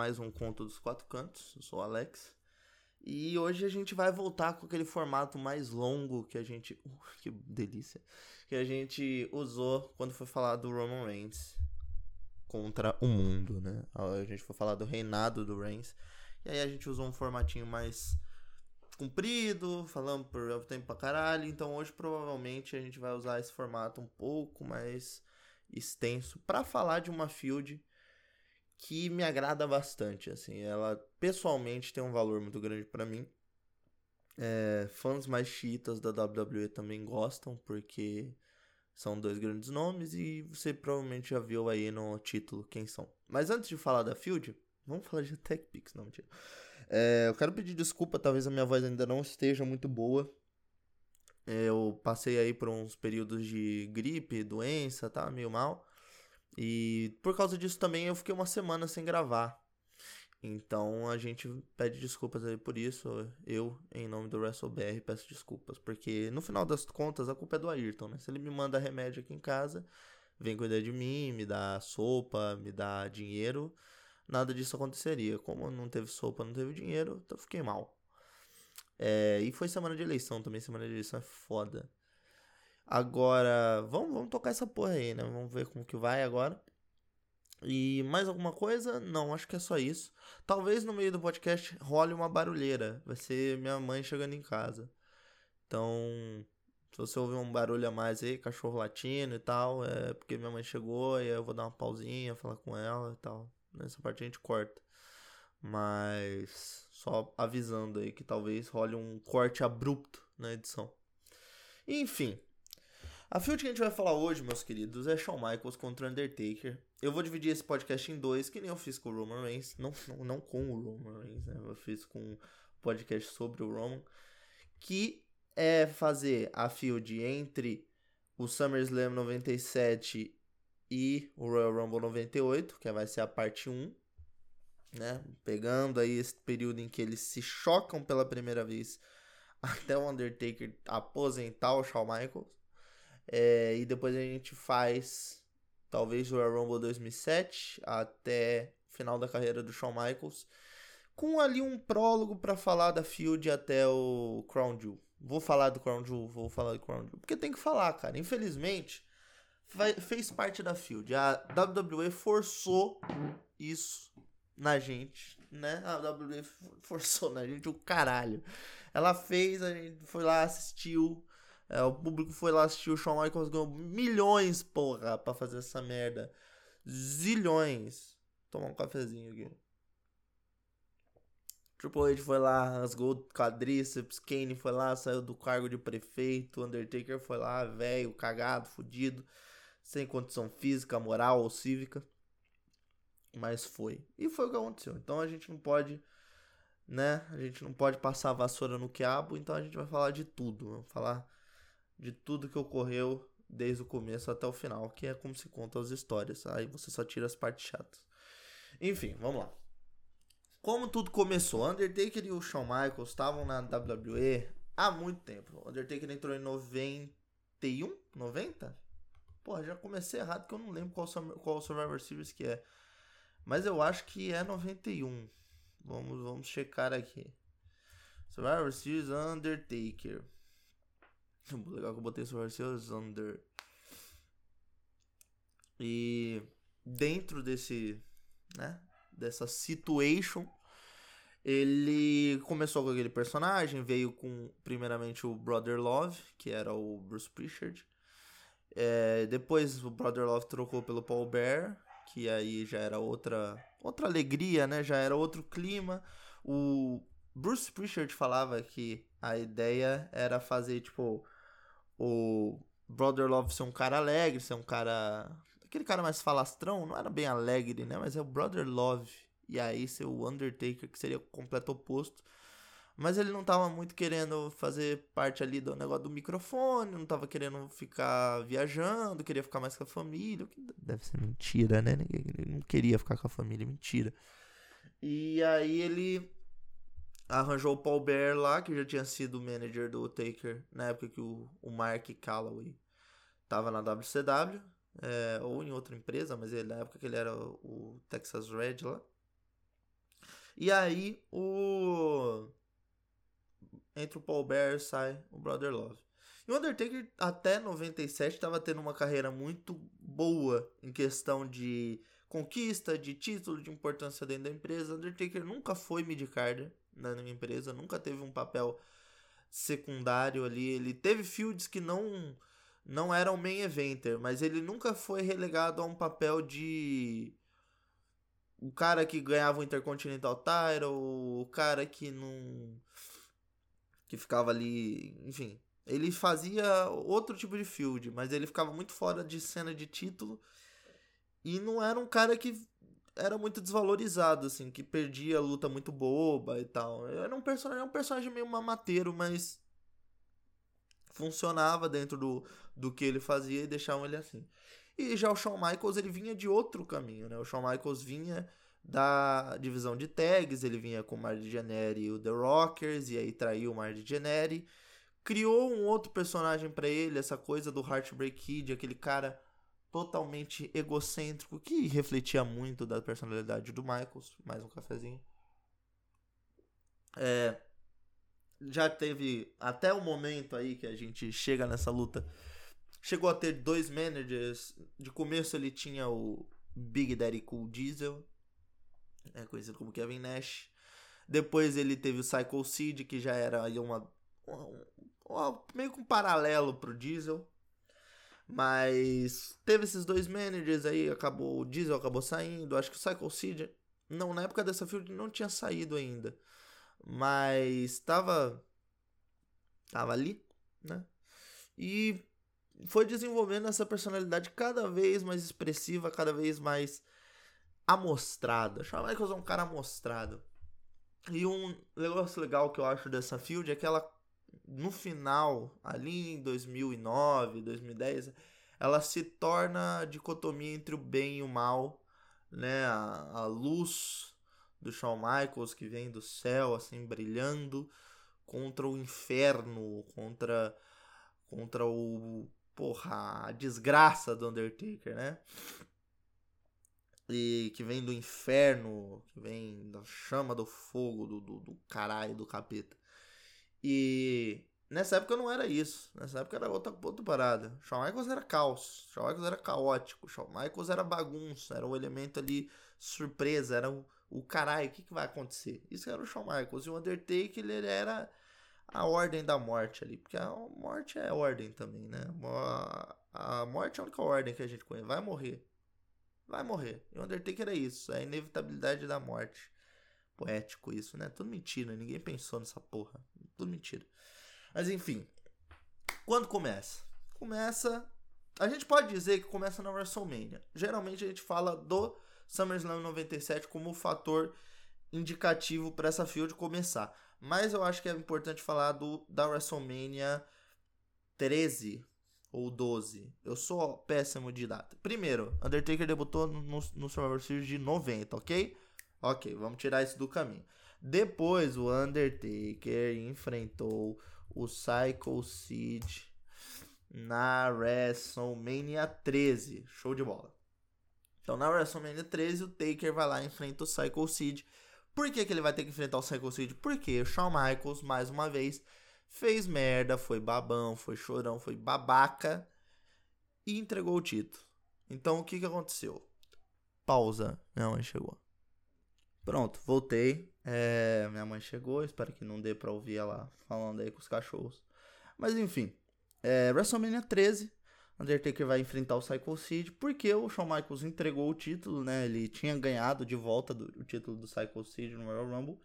mais um Conto dos Quatro Cantos. Eu sou o Alex. E hoje a gente vai voltar com aquele formato mais longo que a gente. Uh, que delícia! Que a gente usou quando foi falar do Roman Reigns contra o mundo, né? A gente foi falar do reinado do Reigns. E aí a gente usou um formatinho mais comprido, falando por tempo pra caralho. Então hoje provavelmente a gente vai usar esse formato um pouco mais extenso para falar de uma field que me agrada bastante, assim, ela pessoalmente tem um valor muito grande para mim. É, fãs mais chiitas da WWE também gostam, porque são dois grandes nomes e você provavelmente já viu aí no título quem são. Mas antes de falar da Field, vamos falar de Tech Picks, não, mentira. É, eu quero pedir desculpa, talvez a minha voz ainda não esteja muito boa. É, eu passei aí por uns períodos de gripe, doença, tá meio mal. E por causa disso também eu fiquei uma semana sem gravar. Então a gente pede desculpas aí por isso. Eu, em nome do WrestleBR, peço desculpas. Porque no final das contas a culpa é do Ayrton, né? Se ele me manda remédio aqui em casa, vem cuidar de mim, me dá sopa, me dá dinheiro, nada disso aconteceria. Como não teve sopa, não teve dinheiro, então eu fiquei mal. É, e foi semana de eleição também. Semana de eleição é foda. Agora, vamos, vamos tocar essa porra aí, né? Vamos ver como que vai agora. E mais alguma coisa? Não, acho que é só isso. Talvez no meio do podcast role uma barulheira. Vai ser minha mãe chegando em casa. Então, se você ouvir um barulho a mais aí, cachorro latindo e tal, é porque minha mãe chegou e eu vou dar uma pausinha, falar com ela e tal. Nessa parte a gente corta. Mas só avisando aí que talvez role um corte abrupto na edição. Enfim, a field que a gente vai falar hoje, meus queridos, é Shawn Michaels contra Undertaker. Eu vou dividir esse podcast em dois, que nem eu fiz com o Roman Reigns. Não, não, não com o Roman Reigns, né? Eu fiz com o podcast sobre o Roman. Que é fazer a field entre o SummerSlam 97 e o Royal Rumble 98, que vai ser a parte 1. Né? Pegando aí esse período em que eles se chocam pela primeira vez até o Undertaker aposentar o Shawn Michaels. É, e depois a gente faz talvez o Royal Rumble 2007 até final da carreira do Shawn Michaels, com ali um prólogo para falar da Field até o Crown Jewel. Vou falar do Crown Jewel, vou falar do Crown Jewel, porque tem que falar, cara. Infelizmente, fez parte da Field. A WWE forçou isso na gente, né? A WWE forçou na gente o caralho. Ela fez, a gente foi lá, assistiu, é, o público foi lá assistir o Shawn Michaels ganhou milhões, porra, pra fazer essa merda. Zilhões. Tomar um cafezinho aqui. Triple H foi lá, rasgou quadríceps, Kane foi lá, saiu do cargo de prefeito, Undertaker foi lá, velho, cagado, fudido, sem condição física, moral ou cívica. Mas foi. E foi o que aconteceu. Então a gente não pode, né? A gente não pode passar a vassoura no quiabo, então a gente vai falar de tudo. Vamos falar de tudo que ocorreu desde o começo até o final, que é como se contam as histórias. Aí você só tira as partes chatas. Enfim, vamos lá. Como tudo começou, Undertaker e o Shawn Michaels estavam na WWE há muito tempo. Undertaker entrou em 91, 90? Porra, já comecei errado que eu não lembro qual, qual Survivor Series que é. Mas eu acho que é 91. Vamos, vamos checar aqui. Survivor Series Undertaker. Legal que eu botei Series Under. E dentro desse, né, dessa situation, ele começou com aquele personagem, veio com primeiramente o Brother Love, que era o Bruce Prichard. É, depois o Brother Love trocou pelo Paul Bear, que aí já era outra outra alegria, né? Já era outro clima. O Bruce Prichard falava que a ideia era fazer tipo o Brother Love ser um cara alegre, ser um cara. Aquele cara mais falastrão, não era bem alegre, né? Mas é o Brother Love. E aí ser o Undertaker, que seria o completo oposto. Mas ele não tava muito querendo fazer parte ali do negócio do microfone, não tava querendo ficar viajando, queria ficar mais com a família. Que deve ser mentira, né? Ele não queria ficar com a família, mentira. E aí ele arranjou o Paul Bear lá, que já tinha sido manager do Taker na época que o, o Mark Calloway tava na WCW, é, ou em outra empresa, mas ele, na época que ele era o Texas Red lá. E aí o. Entre o Paul Bear sai o Brother Love. E o Undertaker até 97 estava tendo uma carreira muito boa em questão de conquista, de título, de importância dentro da empresa. O Undertaker nunca foi mid-carder na empresa, nunca teve um papel secundário ali. Ele teve fields que não não eram main eventer, mas ele nunca foi relegado a um papel de o cara que ganhava o Intercontinental Title, o cara que não que ficava ali, enfim, ele fazia outro tipo de field, mas ele ficava muito fora de cena de título e não era um cara que era muito desvalorizado, assim, que perdia a luta muito boba e tal. Era um personagem, um personagem meio mamateiro, mas funcionava dentro do, do que ele fazia e deixavam ele assim. E já o Shawn Michaels, ele vinha de outro caminho, né? O Shawn Michaels vinha da divisão de tags, ele vinha com o Marty Jannetty e o The Rockers, e aí traiu o Marty Jannetty. Criou um outro personagem para ele, essa coisa do Heartbreak Kid, aquele cara totalmente egocêntrico, que refletia muito da personalidade do Michaels. Mais um cafezinho. É, já teve até o momento aí que a gente chega nessa luta. Chegou a ter dois managers. De começo ele tinha o Big Daddy Cool Diesel, é conhecido como Kevin Nash. Depois ele teve o Psycho Seed, que já era uma, uma, uma meio que um paralelo pro Diesel. Mas teve esses dois managers aí, acabou o Diesel acabou saindo. Acho que o Psycho Seed, não, na época dessa field não tinha saído ainda. Mas estava tava ali, né? E foi desenvolvendo essa personalidade cada vez mais expressiva, cada vez mais amostrada. Shawn Michaels é um cara amostrado. E um negócio legal que eu acho dessa field é que ela, no final, ali em 2009, 2010, ela se torna a dicotomia entre o bem e o mal, né? A, a luz do Shawn Michaels que vem do céu, assim, brilhando, contra o inferno, contra, contra o, porra, a desgraça do Undertaker, né? e que vem do inferno, que vem da chama do fogo, do, do, do caralho, do capeta. E nessa época não era isso. Nessa época era outra, outra parada. Shawn Michaels era caos. Shawn Michaels era caótico. Shawn Michaels era bagunça. Era um elemento ali surpresa. Era o, o caralho, o que, que vai acontecer? Isso era o Shawn Michaels. E o Undertaker, ele era a ordem da morte ali. Porque a morte é ordem também, né? A, morte é a única ordem que a gente conhece. Vai morrer vai morrer. E o Undertaker é isso, é a inevitabilidade da morte. Poético isso, né? Tudo mentira, ninguém pensou nessa porra. Tudo mentira. Mas enfim, quando começa? Começa. A gente pode dizer que começa na WrestleMania. Geralmente a gente fala do SummerSlam 97 como o fator indicativo para essa field começar. Mas eu acho que é importante falar do da WrestleMania 13, ou 12. Eu sou péssimo de data. Primeiro, Undertaker debutou no, no Survivor Series de 90, ok? Ok, vamos tirar isso do caminho. Depois, o Undertaker enfrentou o Psycho Seed na WrestleMania 13. Show de bola. Então, na WrestleMania 13, o Taker vai lá e enfrenta o Psycho Seed. Por que, que ele vai ter que enfrentar o Psycho Seed? Porque o Shawn Michaels, mais uma vez, fez merda, foi babão, foi chorão, foi babaca e entregou o título. Então o que, que aconteceu? Pausa. Minha mãe chegou. Pronto, voltei. É, minha mãe chegou. Espero que não dê pra ouvir ela falando aí com os cachorros. Mas enfim. É, WrestleMania 13. Undertaker vai enfrentar o Psycho Seed. Porque o Shawn Michaels entregou o título, né? Ele tinha ganhado de volta do, o título do Psycho Seed no Royal Rumble.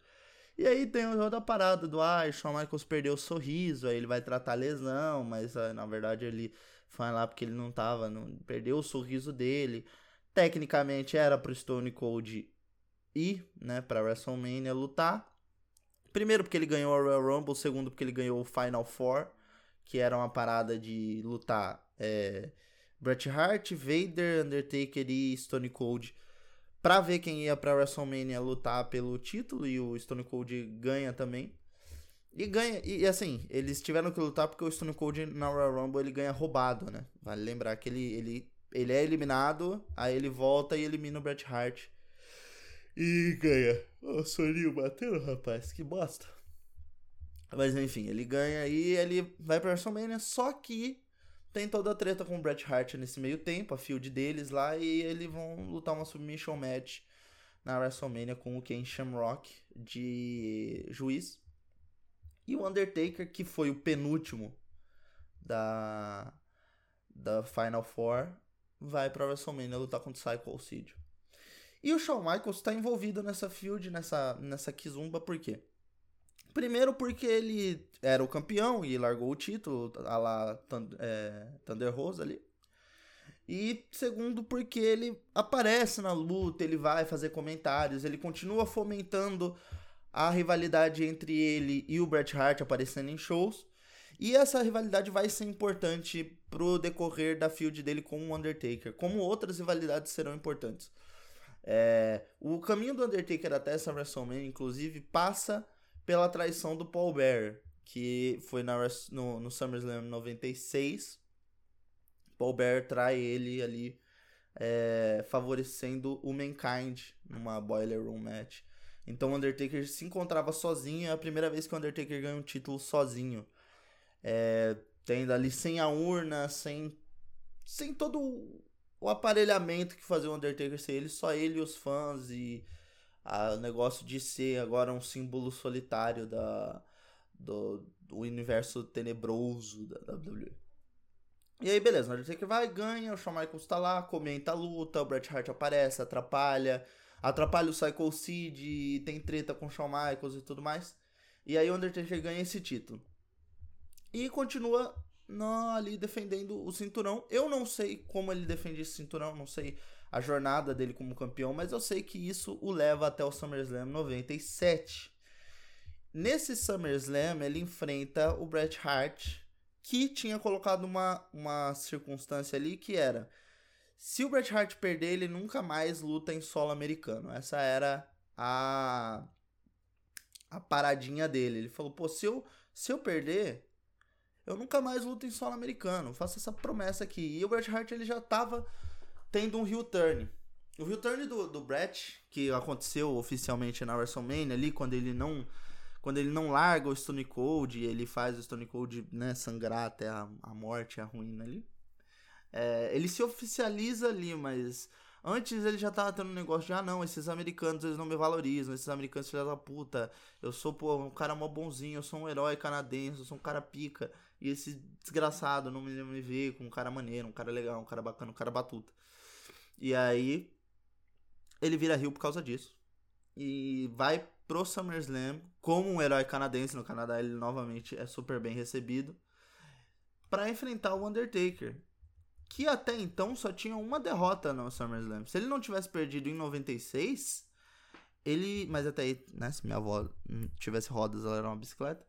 E aí tem outra parada do, ah, Shawn Michaels perdeu o sorriso, aí ele vai tratar a lesão, mas ah, na verdade ele foi lá porque ele não tava, não, perdeu o sorriso dele. Tecnicamente era pro Stone Cold ir, né, pra WrestleMania lutar. Primeiro porque ele ganhou a Royal Rumble, segundo porque ele ganhou o Final Four, que era uma parada de lutar é, Bret Hart, Vader, Undertaker e Stone Cold para ver quem ia pra WrestleMania lutar pelo título e o Stone Cold ganha também. E ganha, e assim, eles tiveram que lutar porque o Stone Cold na Royal Rumble ele ganha roubado, né? Vale lembrar que ele, ele, ele é eliminado, aí ele volta e elimina o Bret Hart. E ganha. Ô, oh, soninho batendo, rapaz, que bosta. Mas enfim, ele ganha e ele vai pra WrestleMania, só que tem toda a treta com o Bret Hart nesse meio tempo, a field deles lá, e eles vão lutar uma submission match na WrestleMania com o Ken Shamrock de juiz. E o Undertaker, que foi o penúltimo da, da Final Four, vai pra WrestleMania lutar contra o Psycho Cid. E o Shawn Michaels está envolvido nessa field, nessa, nessa Kizumba, por quê? Primeiro porque ele era o campeão e largou o título, a lá é, Thunder Rose ali. E segundo porque ele aparece na luta, ele vai fazer comentários, ele continua fomentando a rivalidade entre ele e o Bret Hart aparecendo em shows. E essa rivalidade vai ser importante pro decorrer da field dele com o Undertaker, como outras rivalidades serão importantes. É, o caminho do Undertaker até essa WrestleMania, inclusive, passa pela traição do Paul Bearer, que foi na, no, no SummerSlam 96. Paul Bearer trai ele ali, é, favorecendo o Mankind numa Boiler Room match. Então o Undertaker se encontrava sozinho, é a primeira vez que o Undertaker ganha um título sozinho. É, tendo ali sem a urna, sem, sem todo o aparelhamento que fazia o Undertaker ser ele, só ele e os fãs e o negócio de ser agora um símbolo solitário da, do, do universo tenebroso da WWE. E aí, beleza, o Undertaker vai, ganha, o Shawn Michaels tá lá, comenta a luta, o Bret Hart aparece, atrapalha, atrapalha o Psycho Sid, tem treta com o Shawn Michaels e tudo mais. E aí o Undertaker ganha esse título. E continua ali defendendo o cinturão. Eu não sei como ele defende esse cinturão, não sei a jornada dele como campeão, mas eu sei que isso o leva até o SummerSlam 97. Nesse SummerSlam, ele enfrenta o Bret Hart, que tinha colocado uma, uma circunstância ali que era: se o Bret Hart perder, ele nunca mais luta em solo americano. Essa era a, a paradinha dele. Ele falou: pô, se eu, se eu perder, eu nunca mais luto em solo americano. Faço essa promessa aqui. E o Bret Hart ele já tava tendo um heel turn. O heel turn do, do Bret, que aconteceu oficialmente na WrestleMania ali, quando ele não quando ele não larga o Stone Cold, ele faz o Stone Cold né, sangrar até a, a morte, a ruína ali. É, ele se oficializa ali, mas Antes ele já tava tendo um negócio de, ah não, esses americanos eles não me valorizam, esses americanos filha da puta, eu sou, pô, um cara mó bonzinho, eu sou um herói canadense, eu sou um cara pica, e esse desgraçado não me, me vê com um cara maneiro, um cara legal, um cara bacana, um cara batuta. E aí ele vira rio por causa disso. E vai pro SummerSlam como um herói canadense no Canadá, ele novamente é super bem recebido para enfrentar o Undertaker que até então só tinha uma derrota no SummerSlam. Se ele não tivesse perdido em 96, ele. Mas até aí, né? Se minha avó tivesse rodas, ela era uma bicicleta.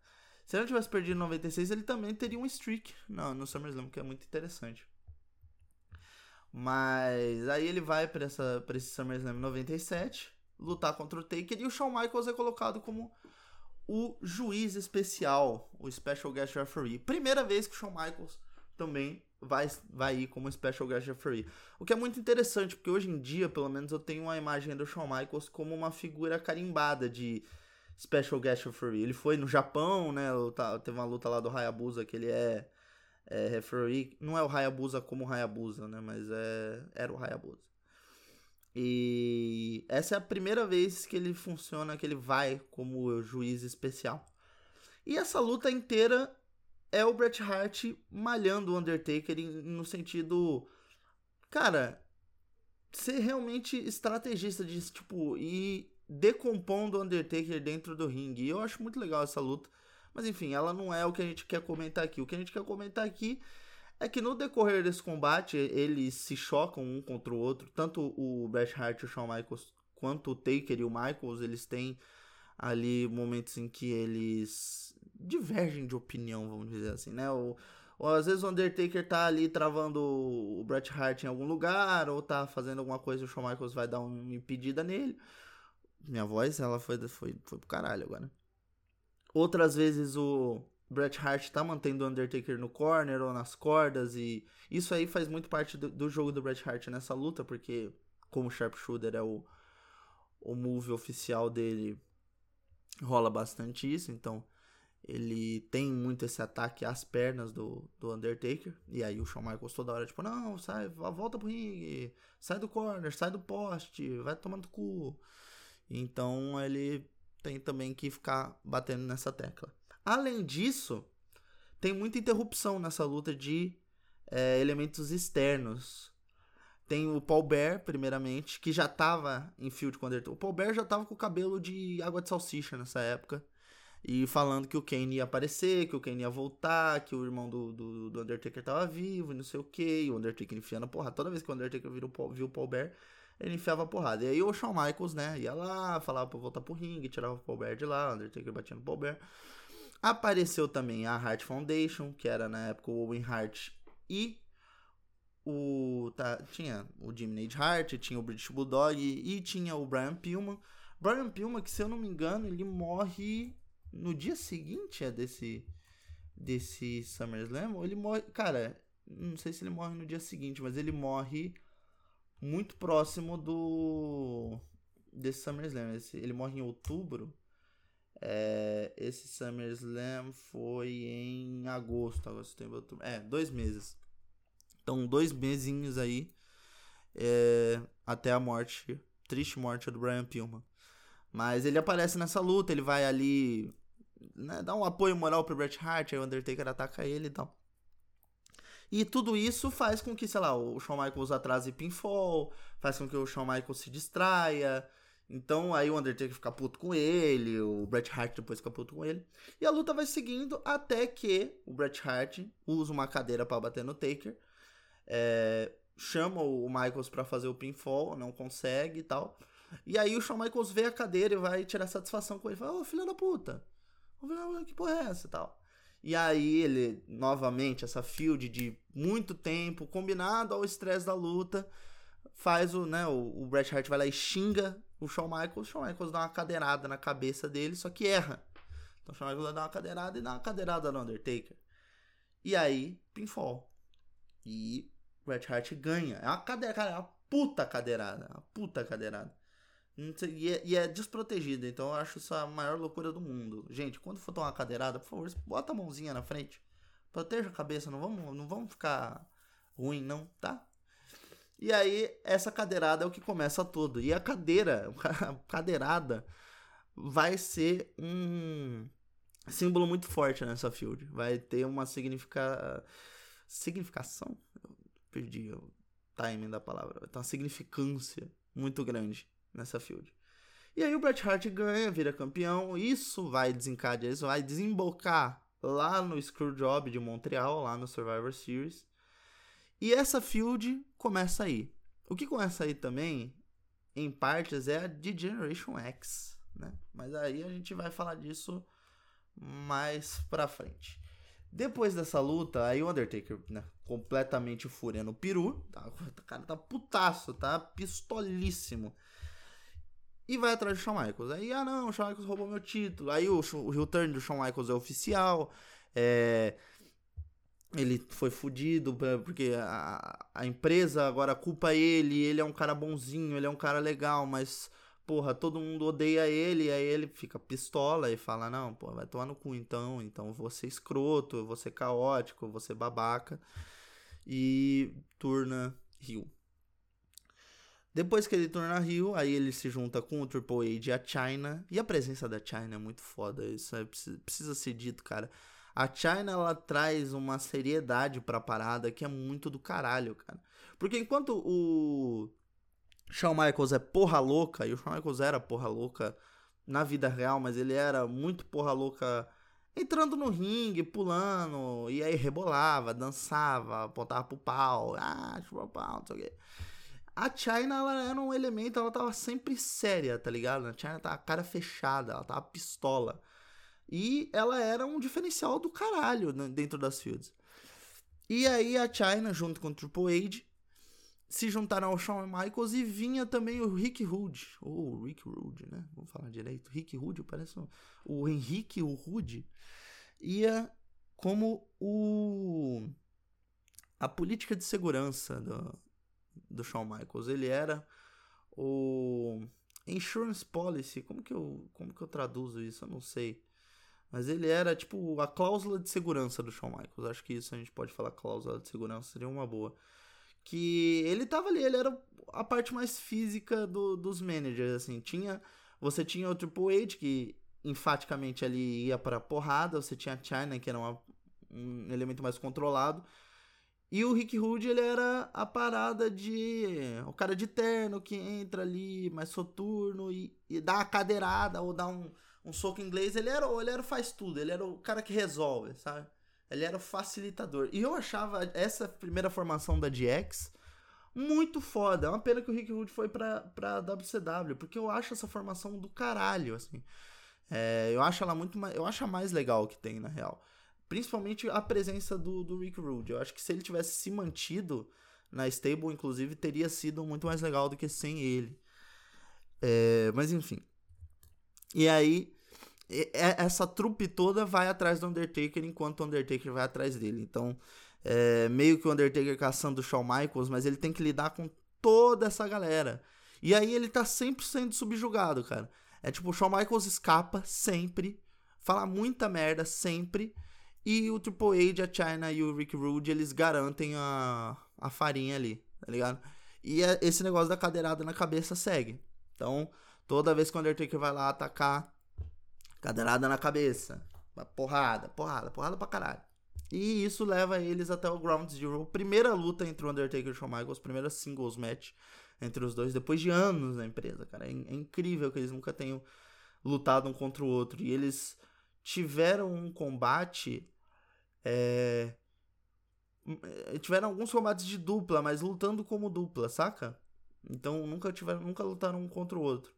Se ele tivesse perdido em 96, ele também teria um streak no, no SummerSlam, que é muito interessante. Mas aí ele vai para esse SummerSlam 97, lutar contra o Taker, e o Shawn Michaels é colocado como o juiz especial, o Special Guest Referee. Primeira vez que o Shawn Michaels também vai, vai ir como Special Guest Referee. O que é muito interessante, porque hoje em dia, pelo menos, eu tenho uma imagem do Shawn Michaels como uma figura carimbada de Special Guest Referee. Ele foi no Japão, né? Teve uma luta lá do Hayabusa que ele é, é referee. Não é o Hayabusa como o Hayabusa, né? Mas é, era o Hayabusa. E essa é a primeira vez que ele funciona, que ele vai como juiz especial. E essa luta inteira é o Bret Hart malhando o Undertaker no sentido. Cara, ser realmente estrategista de, tipo, ir decompondo o Undertaker dentro do ringue. E eu acho muito legal essa luta. Mas enfim, ela não é o que a gente quer comentar aqui. O que a gente quer comentar aqui é que no decorrer desse combate, eles se chocam um contra o outro. Tanto o Bret Hart e o Shawn Michaels, quanto o Taker e o Michaels, eles têm ali momentos em que eles divergem de opinião, vamos dizer assim, né? Ou, ou às vezes o Undertaker tá ali travando o Bret Hart em algum lugar, ou tá fazendo alguma coisa e o Shawn Michaels vai dar uma impedida nele. Minha voz, ela foi, foi, foi pro caralho agora. Outras vezes o Bret Hart tá mantendo o Undertaker no corner ou nas cordas, e isso aí faz muito parte do, do jogo do Bret Hart nessa luta, porque como Sharpshooter é o, o move oficial dele rola bastante isso, então ele tem muito esse ataque às pernas do, do Undertaker. E aí o Shawn Michaels toda hora, tipo, não, sai, volta pro ringue, sai do corner, sai do poste, vai tomando cu. Então ele tem também que ficar batendo nessa tecla. Além disso, tem muita interrupção nessa luta de é, elementos externos. Tem o Paul Bear, primeiramente, que já tava em field com o Undertaker. O Paul Bear já tava com o cabelo de água de salsicha nessa época. E falando que o Kane ia aparecer, que o Kane ia voltar, que o irmão do, do, do Undertaker tava vivo e não sei o que. E o Undertaker enfiando porra. Toda vez que o Undertaker viu viu o Paul Bear, ele enfiava porrada. E aí o Shawn Michaels, né, ia lá, falava pra voltar pro ringue, tirava o Paul Bear de lá, o Undertaker batia no Paul Bear. Apareceu também a Hart Foundation, que era na época o Owen Hart e o tá, tinha o Jimmy Nate Hart, tinha o British Bulldog e, tinha o Brian Pillman. Brian Pillman, que se eu não me engano, ele morre no dia seguinte é desse desse SummerSlam, ele morre, cara, não sei se ele morre no dia seguinte, mas ele morre muito próximo do desse SummerSlam. Esse, ele morre em outubro. É, esse SummerSlam foi em agosto, agosto, setembro, outubro. É, dois meses. Então, dois mesinhos aí é, até a morte, triste morte do Brian Pillman. Mas ele aparece nessa luta, ele vai ali né, dá um apoio moral pro Bret Hart, aí o Undertaker ataca ele e tal. E tudo isso faz com que, sei lá, o Shawn Michaels atrase pinfall, faz com que o Shawn Michaels se distraia. Então aí o Undertaker fica puto com ele, o Bret Hart depois fica puto com ele. E a luta vai seguindo até que o Bret Hart usa uma cadeira para bater no Taker. É, chama o Michaels para fazer o pinfall, não consegue e tal. E aí o Shawn Michaels vê a cadeira e vai tirar satisfação com ele. Fala, ô oh, filho da puta, que porra é essa e tal. E aí ele, novamente, essa field de muito tempo, combinado ao estresse da luta, faz o, né, o, o Bret Hart vai lá e xinga o Shawn Michaels, o Shawn Michaels dá uma cadeirada na cabeça dele, só que erra. Então o Shawn Michaels dá uma cadeirada e dá uma cadeirada no Undertaker. E aí, pinfall. E o Bret Hart ganha. É uma cadeira, cara, é uma puta cadeirada, uma puta cadeirada. E é, e é desprotegida, então eu acho isso a maior loucura do mundo. Gente, quando for tomar uma cadeirada, por favor, bota a mãozinha na frente. Proteja a cabeça, não vamos, não vamos ficar ruim, não, tá? E aí, essa cadeirada é o que começa tudo. E a cadeira, a cadeirada, vai ser um símbolo muito forte nessa field. Vai ter uma significa... significação? Eu perdi o timing da palavra. Vai ter uma significância muito grande nessa field. E aí o Bret Hart ganha, vira campeão. Isso vai desencadear, isso vai desembocar lá no Screwjob de Montreal, lá no Survivor Series. E essa field começa aí. O que começa aí também, em partes, é a de Generation X, né? Mas aí a gente vai falar disso mais pra frente. Depois dessa luta, aí o Undertaker, né, completamente furando o peru, tá? o cara tá putaço, tá pistolíssimo e vai atrás do Shawn Michaels. Aí, ah não, o Shawn Michaels roubou meu título. Aí o, o return do Shawn Michaels é oficial. É, ele foi fudido porque a, a empresa agora culpa ele. Ele é um cara bonzinho, ele é um cara legal, mas porra, todo mundo odeia ele. Aí ele fica pistola e fala: Não, pô, vai tomar no cu então. Então vou ser escroto, vou ser caótico, vou ser babaca. E turna Rio. Depois que ele torna Rio, aí ele se junta com o Triple H e a China. E a presença da China é muito foda, isso é, precisa ser dito, cara. A China, ela traz uma seriedade pra parada que é muito do caralho, cara. Porque enquanto o Shawn Michaels é porra louca, e o Shawn Michaels era porra louca na vida real, mas ele era muito porra louca entrando no ringue, pulando, e aí rebolava, dançava, apontava pro pau, ah, chupa pau, não sei o quê. A China, ela era um elemento, ela tava sempre séria, tá ligado? A China tava cara fechada, ela tava pistola. E ela era um diferencial do caralho dentro das fields. E aí a China, junto com o Triple H, se juntaram ao Shawn Michaels e vinha também o Rick Rude. Ou Rick Rude, né? Vamos falar direito. Rick Rude parece um... o Henrique, o Rude. Ia como o a política de segurança do, do Shawn Michaels. Ele era o insurance policy, como que eu, como que eu traduzo isso? Eu não sei. Mas ele era tipo a cláusula de segurança do Shawn Michaels. Acho que isso a gente pode falar cláusula de segurança, seria uma boa. Que ele tava ali, ele era a parte mais física do, dos managers, assim. Tinha, você tinha o Triple H que enfaticamente ali ia para porrada, você tinha a China que era uma, um elemento mais controlado. E o Rick Rude, ele era a parada de. O cara de terno que entra ali, mais soturno e, e dá a cadeirada ou dá um, um soco inglês. Ele era, ele era faz tudo, ele era o cara que resolve, sabe? Ele era o facilitador. E eu achava essa primeira formação da DX muito foda. É uma pena que o Rick Rude foi pra, pra WCW, porque eu acho essa formação do caralho, assim. É, eu acho ela muito mais. Eu acho a mais legal que tem, na real. Principalmente a presença do, do Rick Rude. Eu acho que se ele tivesse se mantido na stable, inclusive, teria sido muito mais legal do que sem ele. É, mas enfim. E aí, essa trupe toda vai atrás do Undertaker enquanto o Undertaker vai atrás dele. Então, é, meio que o Undertaker caçando o Shawn Michaels, mas ele tem que lidar com toda essa galera. E aí ele tá sempre sendo subjugado, cara. É tipo, o Shawn Michaels escapa sempre, fala muita merda sempre, e o Triple H, a China e o Rick Rude, eles garantem a, a farinha ali, tá ligado? E é, esse negócio da cadeirada na cabeça segue. Então, toda vez que o Undertaker vai lá atacar, cadeirada na cabeça. Porrada, porrada, porrada pra caralho. E isso leva eles até o Ground Zero. Primeira luta entre o Undertaker e o Shawn Michaels, primeira singles match entre os dois, depois de anos na empresa, cara. É, é incrível que eles nunca tenham lutado um contra o outro. E eles tiveram um combate é... é... Tiveram alguns combates de dupla, mas lutando como dupla, saca? Então nunca tiveram, nunca lutaram um contra o outro.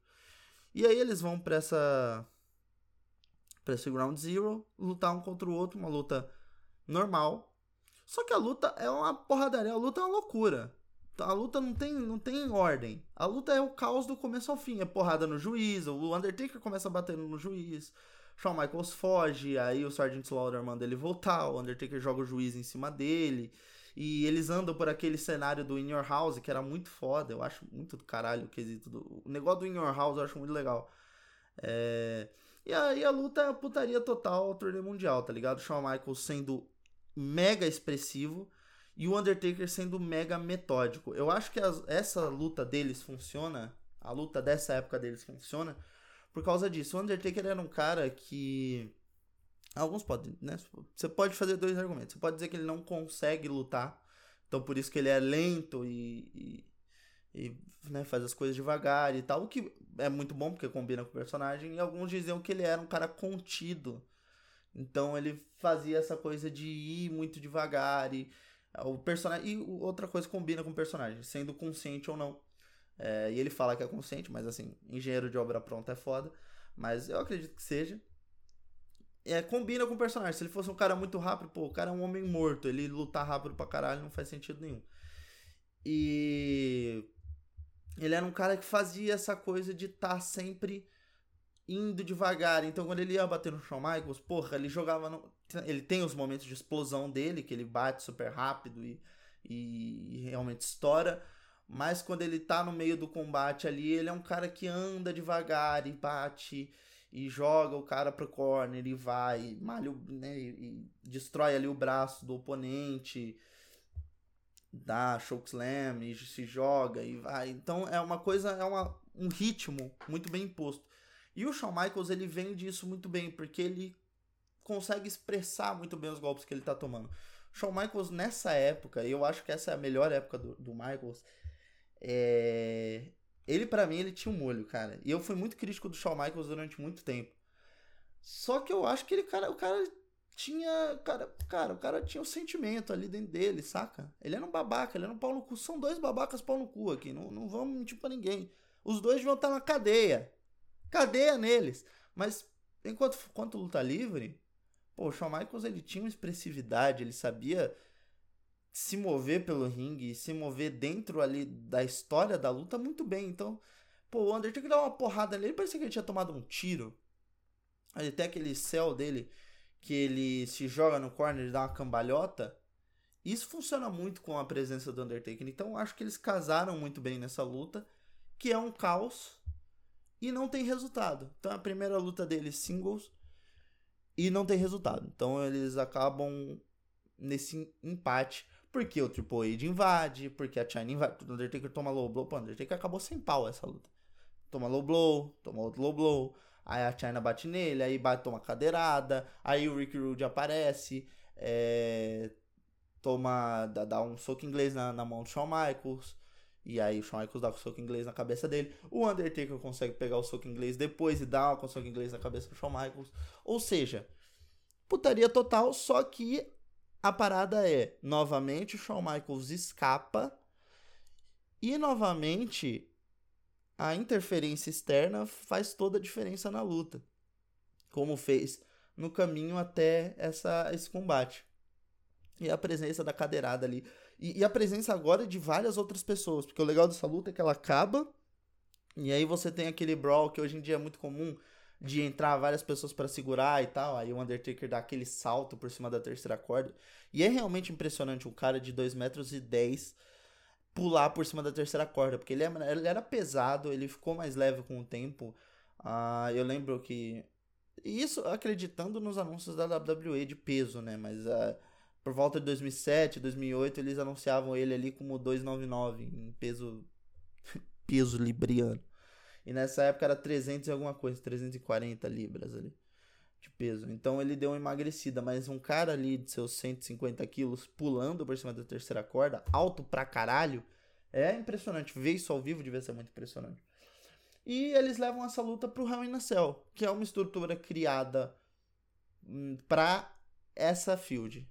E aí eles vão pra essa. pra esse Ground Zero, lutar um contra o outro, uma luta normal. Só que a luta é uma porradaria, a luta é uma loucura. A luta não tem, não tem ordem. A luta é o caos do começo ao fim. É porrada no juiz, o Undertaker começa batendo no juiz. Shawn Michaels foge, aí o Sergeant Slaughter manda ele voltar, o Undertaker joga o juiz em cima dele. E eles andam por aquele cenário do In Your House, que era muito foda. Eu acho muito do caralho o quesito do. O negócio do In Your House eu acho muito legal. É... E aí a luta é a putaria total, turnê mundial, tá ligado? Shawn Michaels sendo mega expressivo e o Undertaker sendo mega metódico. Eu acho que as, essa luta deles funciona, a luta dessa época deles funciona, por causa disso. O Undertaker era um cara que. Alguns podem, né? Você pode fazer dois argumentos. Você pode dizer que ele não consegue lutar, então por isso que ele é lento e, e, e né, faz as coisas devagar e tal, o que é muito bom porque combina com o personagem. E alguns diziam que ele era um cara contido, então ele fazia essa coisa de ir muito devagar e o personagem e outra coisa combina com o personagem, sendo consciente ou não. É, e ele fala que é consciente, mas assim, engenheiro de obra pronta é foda. Mas eu acredito que seja. É, combina com o personagem. Se ele fosse um cara muito rápido, pô, o cara é um homem morto. Ele lutar rápido pra caralho não faz sentido nenhum. E. Ele era um cara que fazia essa coisa de estar tá sempre indo devagar. Então, quando ele ia bater no Shawn Michaels, porra, ele jogava. No... Ele tem os momentos de explosão dele, que ele bate super rápido e, e realmente estoura. Mas quando ele tá no meio do combate ali, ele é um cara que anda devagar e bate e joga o cara pro corner e vai, malha, né, e destrói ali o braço do oponente, dá chokeslam e se joga e vai. Então é uma coisa, é uma, um ritmo muito bem imposto. E o Shawn Michaels, ele vem disso muito bem, porque ele consegue expressar muito bem os golpes que ele tá tomando. Shawn Michaels, nessa época, e eu acho que essa é a melhor época do, do Michaels, é... Ele, para mim, ele tinha um molho, cara. E eu fui muito crítico do Shawn Michaels durante muito tempo. Só que eu acho que ele, cara, o cara tinha. Cara, cara, o cara tinha um sentimento ali dentro dele, saca? Ele era um babaca, ele era um pau no cu. São dois babacas pau no cu aqui. Não, não vamos mentir pra ninguém. Os dois deviam estar na cadeia. Cadeia neles. Mas enquanto, enquanto luta livre, pô, o Shawn Michaels ele tinha uma expressividade, ele sabia se mover pelo ringue, se mover dentro ali da história da luta muito bem. Então, pô, o Undertaker dá uma porrada nele, parecia que ele tinha tomado um tiro. Aí tem aquele céu dele que ele se joga no corner e dá uma cambalhota. Isso funciona muito com a presença do Undertaker. Então acho que eles casaram muito bem nessa luta, que é um caos e não tem resultado. Então a primeira luta deles singles e não tem resultado. Então eles acabam nesse empate. Porque o Triple H invade, porque a China invade. O Undertaker toma low blow. Pô, o Undertaker acabou sem pau essa luta. Toma low blow, toma outro low blow. Aí a China bate nele, aí bate, toma cadeirada. Aí o Rick Rude aparece. É, toma. Dá, dá, um soco inglês na, na mão do Shawn Michaels. E aí o Shawn Michaels dá o soco inglês na cabeça dele. O Undertaker consegue pegar o soco inglês depois e dar o soco inglês na cabeça do Shawn Michaels. Ou seja, putaria total, só que a parada é, novamente o Shawn Michaels escapa e novamente a interferência externa faz toda a diferença na luta. Como fez no caminho até essa, esse combate. E a presença da cadeirada ali e, e, a presença agora de várias outras pessoas. Porque o legal dessa luta é que ela acaba. E aí você tem aquele brawl que hoje em dia é muito comum de entrar várias pessoas para segurar e tal. Aí o Undertaker dá aquele salto por cima da terceira corda. E é realmente impressionante um cara de 2 metros e 10 pular por cima da terceira corda. Porque ele, é, ele era pesado, ele ficou mais leve com o tempo. Uh, eu lembro que. Isso acreditando nos anúncios da WWE de peso, né? Mas uh, por volta de 2007, 2008, eles anunciavam ele ali como 299 em peso peso libriano. E nessa época era 300 e alguma coisa, 340 libras ali de peso. Então ele deu uma emagrecida, mas um cara ali de seus 150 quilos pulando por cima da terceira corda, alto pra caralho, é impressionante. Ver isso ao vivo devia ser muito impressionante. E eles levam essa luta pro Hell in a Cell, que é uma estrutura criada hum, pra essa field.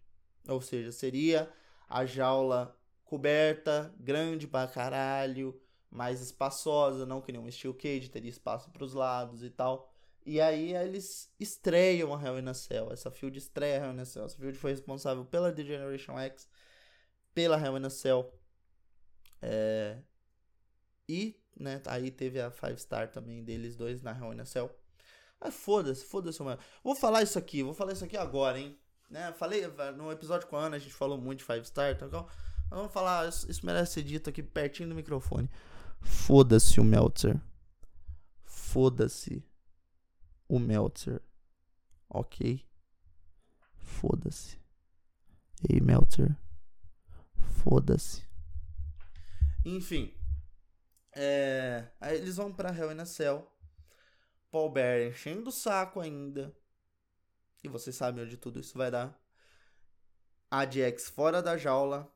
Ou seja, seria a jaula coberta, grande pra caralho, mais espaçosa, não que nem um steel cage, teria espaço para os lados e tal. E aí eles estreiam a Hell in a Cell. Essa field estreia a Hell in a Cell. Essa field foi responsável pela The Generation X, pela Hell in a Cell. É... E, né, aí teve a 5 Star também deles dois na Hell in a Cell. Mas foda-se, foda-se, mano. Vou falar isso aqui, vou falar isso aqui agora, hein. Né? Falei no episódio com a Ana, a gente falou muito de Five Star, então vamos falar, isso, isso merece ser dito aqui pertinho do microfone. Foda-se o Meltzer. Foda-se o Meltzer. Ok? Foda-se. Ei, Meltzer. Foda-se. Enfim. É... Aí eles vão pra Hell in a Cell. Paul Bear enchendo o saco ainda. E vocês sabem onde tudo isso vai dar. ADX fora da jaula.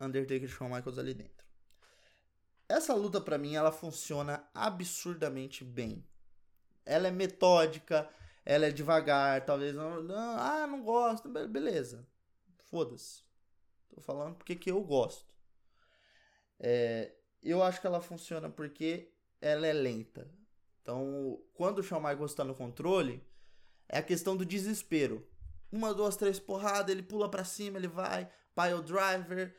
Undertaker e Shawn Michaels ali dentro. Essa luta para mim ela funciona absurdamente bem. Ela é metódica, ela é devagar, talvez não, não ah, não gosto, beleza. Foda-se. Tô falando porque que eu gosto. É, eu acho que ela funciona porque ela é lenta. Então, quando o Shawn Michaels está no controle, é a questão do desespero. Uma, duas, três porradas, ele pula para cima, ele vai, pile driver,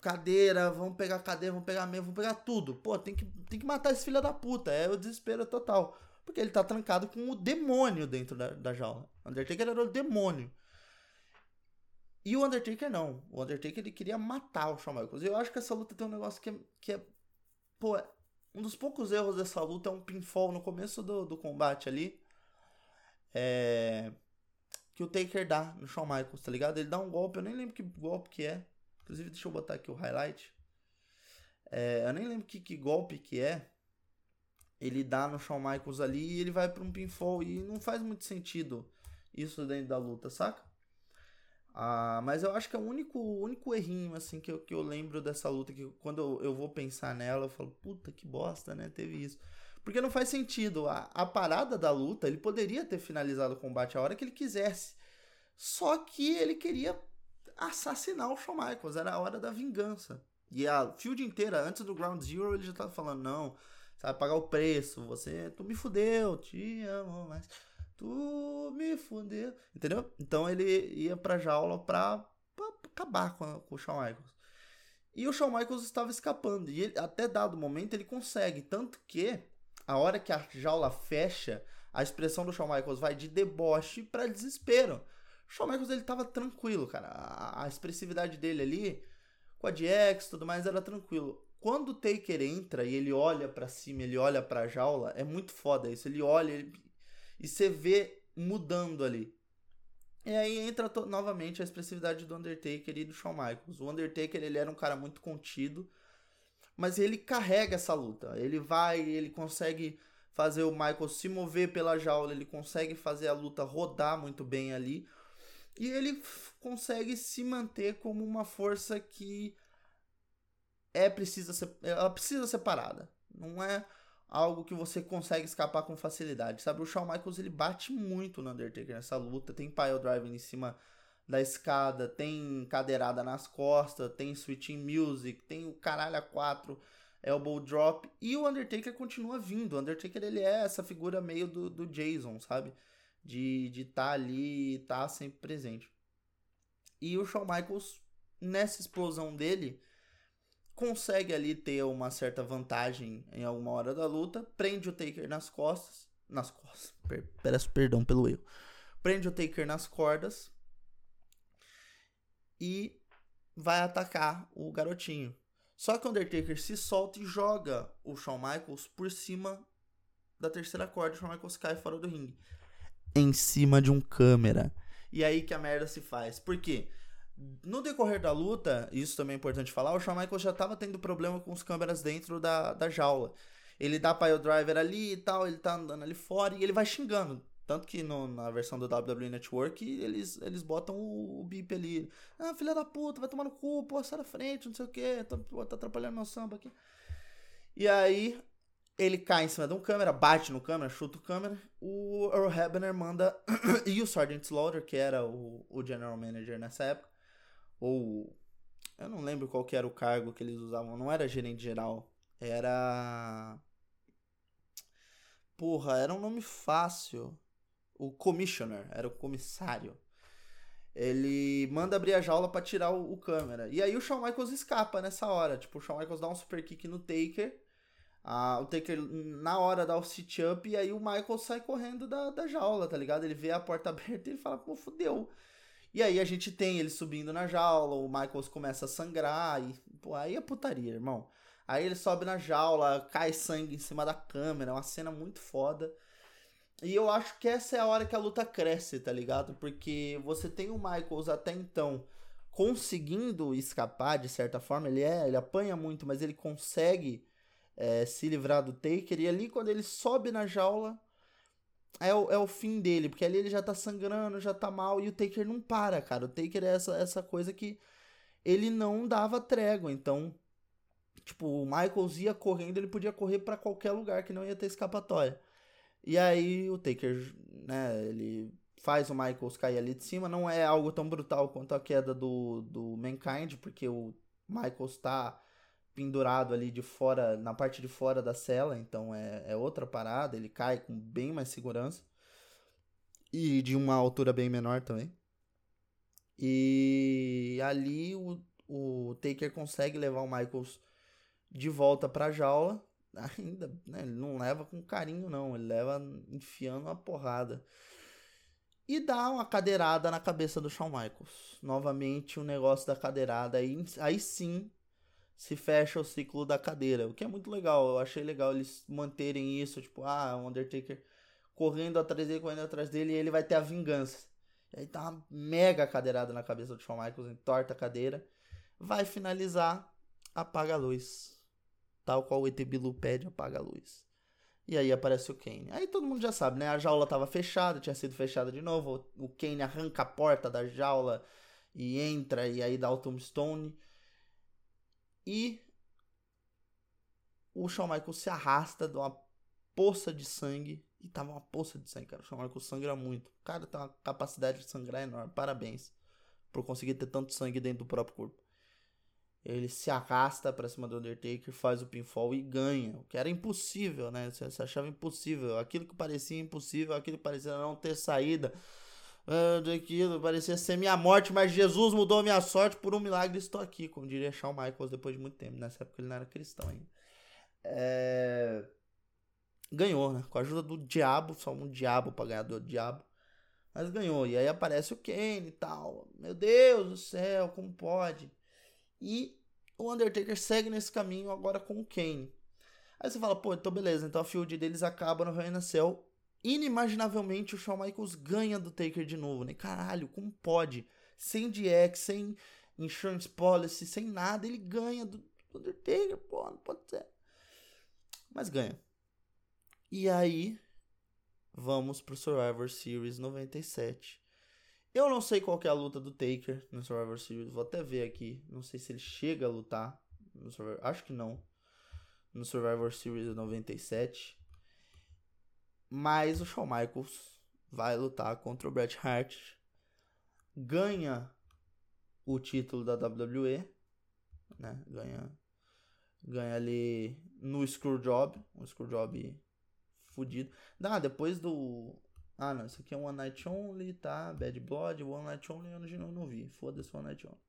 cadeira, vamos pegar cadeira, vamos pegar meio, vamos pegar tudo. Pô, tem que, tem que matar esse filho da puta. É o desespero total. Porque ele tá trancado com o demônio dentro da, da jaula. Undertaker era o demônio. E o Undertaker não. O Undertaker ele queria matar o Shawn Michaels. Eu acho que essa luta tem um negócio que é. Que é pô, um dos poucos erros dessa luta é um pinfall no começo do, do combate ali. É, que o Taker dá no Shawn Michaels, tá ligado? Ele dá um golpe, eu nem lembro que golpe que é. Inclusive, deixa eu botar aqui o highlight. É, eu nem lembro que, que golpe que é. Ele dá no Shawn Michaels ali e ele vai para um pinfall. E não faz muito sentido isso dentro da luta, saca? Ah, mas eu acho que é o único, único errinho assim que eu, que eu lembro dessa luta. Que quando eu, eu vou pensar nela, eu falo, puta que bosta, né? Teve isso. Porque não faz sentido. A, a parada da luta, ele poderia ter finalizado o combate a hora que ele quisesse. Só que ele queria assassinar o Shawn Michaels. Era a hora da vingança. E a field inteira, antes do Ground Zero, ele já tava falando, não, vai pagar o preço, você, tu me fudeu, te amo, mas tu me fudeu, entendeu? Então ele ia pra jaula pra, pra acabar com, com o Shawn Michaels. E o Shawn Michaels estava escapando, e ele, até dado momento ele consegue, tanto que a hora que a jaula fecha, a expressão do Shawn Michaels vai de deboche para desespero. Shawn Michaels ele tava tranquilo, cara. A, a expressividade dele ali, com a DX e tudo mais, era tranquilo. quando o Taker entra e ele olha para cima, ele olha pra jaula, é muito foda isso. Ele olha ele... e você vê mudando ali. E aí entra novamente a expressividade do Undertaker e do Shawn Michaels. O Undertaker ele era um cara muito contido, mas ele carrega essa luta. Ele vai, ele consegue fazer o Michael se mover pela jaula, ele consegue fazer a luta rodar muito bem ali. E ele consegue se manter como uma força que é precisa ser, ela precisa ser parada. Não é algo que você consegue escapar com facilidade, sabe? O Shawn Michaels ele bate muito no Undertaker nessa luta, tem pile driver em cima da escada, tem cadeirada nas costas, tem switching music, tem o caralho a quatro elbow drop. E o Undertaker continua vindo. O Undertaker ele é essa figura meio do, do Jason, sabe? De estar de tá ali e tá sempre presente. E o Shawn Michaels, nessa explosão dele, consegue ali ter uma certa vantagem em alguma hora da luta, prende o Taker nas costas. Nas costas. Peço perdão pelo erro. Prende o Taker nas cordas. E vai atacar o garotinho. Só que o Undertaker se solta e joga o Shawn Michaels por cima da terceira corda. O Shawn Michaels cai fora do ringue. Em cima de um câmera. E aí que a merda se faz. Por quê? No decorrer da luta, isso também é importante falar, o Shawn Michaels já estava tendo problema com os câmeras dentro da, da jaula. Ele dá pile driver ali e tal, ele tá andando ali fora e ele vai xingando. Tanto que no, na versão do WWE Network eles, eles botam o, o bip ali. Ah, filha da puta, vai tomar no cu, pô, sai da frente, não sei o que, tá, tá atrapalhando meu samba aqui. E aí ele cai em cima de um câmera, bate no câmera, chuta o câmera. O Earl Hebner manda. e o Sergeant Slaughter, que era o, o General Manager nessa época, ou. Eu não lembro qual que era o cargo que eles usavam, não era gerente geral, era. Porra, era um nome fácil o commissioner, era o comissário. Ele manda abrir a jaula para tirar o, o, câmera. E aí o Shawn Michaels escapa nessa hora. Tipo, o Shawn Michaels dá um super kick no Taker. O Taker na hora dá o sit-up e aí o Michaels sai correndo da, da jaula, tá ligado? Ele vê a porta aberta e ele fala, pô, fudeu. E aí a gente tem ele subindo na jaula, o Michaels começa a sangrar e, pô, aí é putaria, irmão. Aí ele sobe na jaula, cai sangue em cima da câmera, é uma cena muito foda. E eu acho que essa é a hora que a luta cresce, tá ligado? Porque você tem o Michaels até então conseguindo escapar de certa forma. Ele é, ele apanha muito, mas ele consegue é, se livrar do Taker. E ali quando ele sobe na jaula, é o, é o fim dele. Porque ali ele já tá sangrando, já tá mal. E o Taker não para, cara. O Taker é essa, essa coisa que ele não dava trégua. Então, tipo, o Michaels ia correndo, ele podia correr para qualquer lugar que não ia ter escapatória. E aí o Taker, né, ele faz o Michaels cair ali de cima. Não é algo tão brutal quanto a queda do, do Mankind, porque o Michaels está pendurado ali de fora, na parte de fora da cela, então é, é outra parada, ele cai com bem mais segurança. E de uma altura bem menor também. E ali o, o Taker consegue levar o Michaels de volta para a jaula ainda, né, ele não leva com carinho não, ele leva enfiando uma porrada. E dá uma cadeirada na cabeça do Shawn Michaels. Novamente o um negócio da cadeirada, aí, aí sim se fecha o ciclo da cadeira, o que é muito legal. Eu achei legal eles manterem isso, tipo, ah, o Undertaker correndo atrás dele, correndo atrás dele, e ele vai ter a vingança. E aí tá uma mega cadeirada na cabeça do Shawn Michaels, entorta a cadeira, vai finalizar, apaga a luz tal qual o ET Bilu pede, apaga a luz. E aí aparece o Kane. Aí todo mundo já sabe, né? A jaula estava fechada, tinha sido fechada de novo. O Kane arranca a porta da jaula e entra, e aí dá o Tombstone. E o Shawn Michaels se arrasta de uma poça de sangue. E tava uma poça de sangue, cara. O Shawn Michaels sangra muito. O cara tem uma capacidade de sangrar enorme. Parabéns por conseguir ter tanto sangue dentro do próprio corpo. Ele se arrasta pra cima do Undertaker, faz o pinfall e ganha. O que era impossível, né? Você achava impossível. Aquilo que parecia impossível, aquilo que parecia não ter saída. Ah, daquilo, parecia ser minha morte, mas Jesus mudou minha sorte por um milagre. Estou aqui, como diria Shawn Michaels depois de muito tempo. Nessa época ele não era cristão ainda. É... Ganhou, né? Com a ajuda do diabo, só um diabo pra ganhar do diabo. Mas ganhou. E aí aparece o Kane e tal. Meu Deus do céu, como pode? E o Undertaker segue nesse caminho agora com o Kane. Aí você fala, pô, então beleza, então a feud deles acaba no Hell in Cell. Inimaginavelmente o Shawn Michaels ganha do Taker de novo, né? Caralho, como pode? Sem DX, sem insurance policy, sem nada, ele ganha do Undertaker, pô, não pode ser. Mas ganha. E aí, vamos pro Survivor Series 97. Eu não sei qual é a luta do Taker no Survivor Series, vou até ver aqui. Não sei se ele chega a lutar Survivor, acho que não. No Survivor Series 97. Mas o Shawn Michaels vai lutar contra o Bret Hart. Ganha o título da WWE, né? Ganha ganha ali no Screwjob, um Screwjob fudido. Ah, depois do ah, não, isso aqui é One Night Only, tá? Bad Blood, One Night Only eu não, não vi. Foda-se One Night Only.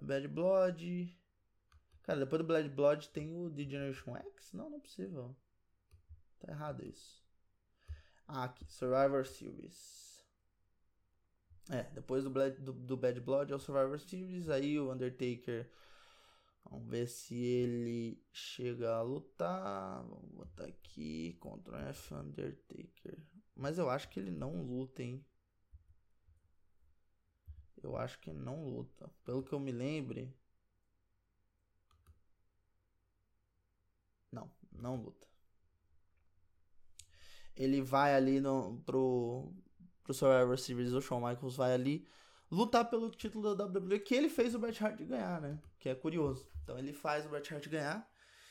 Bad Blood. Cara, depois do Bad Blood tem o The Generation X? Não, não é possível. Tá errado isso. Ah, aqui, Survivor Series. É, depois do, do, do Bad Blood é o Survivor Series. Aí o Undertaker. Vamos ver se ele chega a lutar. Vamos botar aqui. Ctrl F Undertaker. Mas eu acho que ele não luta, hein? Eu acho que não luta. Pelo que eu me lembre. Não, não luta ele vai ali no, pro, pro Survivor Series, o Shawn Michaels vai ali lutar pelo título da WWE que ele fez o Bret Hart ganhar, né? Que é curioso. Então ele faz o Bret Hart ganhar